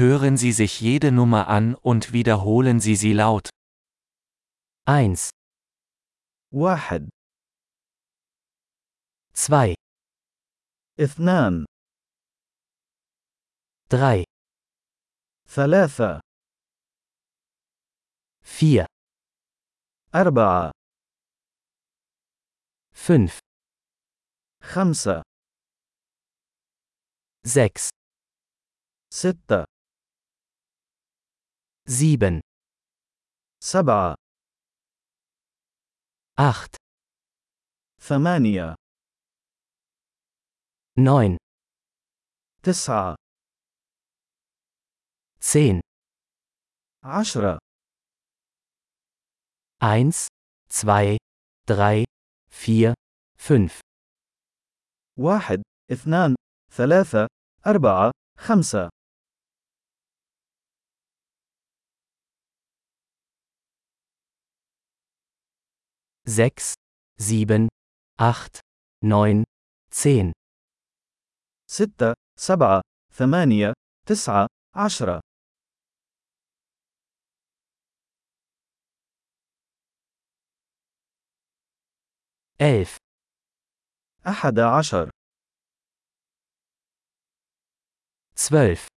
Hören Sie sich jede Nummer an und wiederholen Sie sie laut. 1, واحد 2, اثنان 3, ثلاثة 4, أربعة 5, خمسة 6, ستة sieben, سبعة. acht, ثمانية. neun, تسعة. zehn, عشرة. eins, zwei, drei, vier, fünf, واحد اثنان ثلاثة أربعة خمسة. 6, 7, 8, 9, 10. 6, 7, 8, 9, 10. ألف. أحد عشر. Zwölf.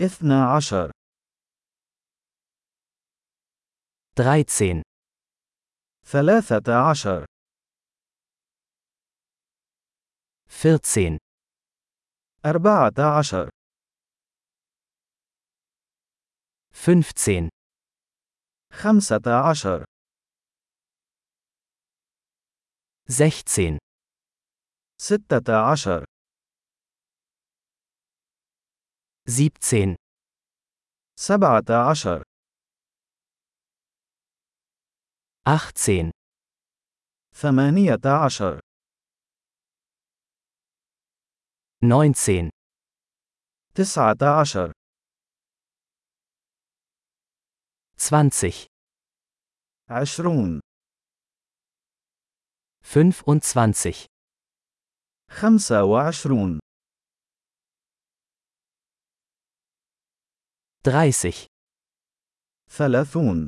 اثنا عشر. Dreizehn. ثلاثة عشر. 14, أربعة عشر. 15, خمسة عشر. 16, ستة عشر. 17, سبعة عشر. 18, ثمانية عشر 19, تسعة عشر 20, عشرون 25, خمسة وعشرون 30, ثلاثون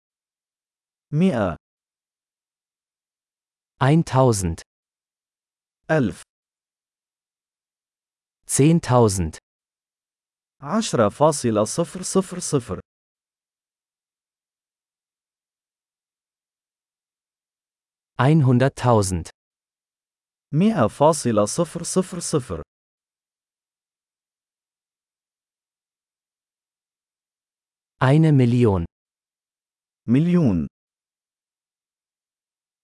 مئة 1000, ألف 10.000, عشرة فاصلة صفر صفر صفر 100.000, مئة فاصلة صفر صفر صفر eine Million. مليون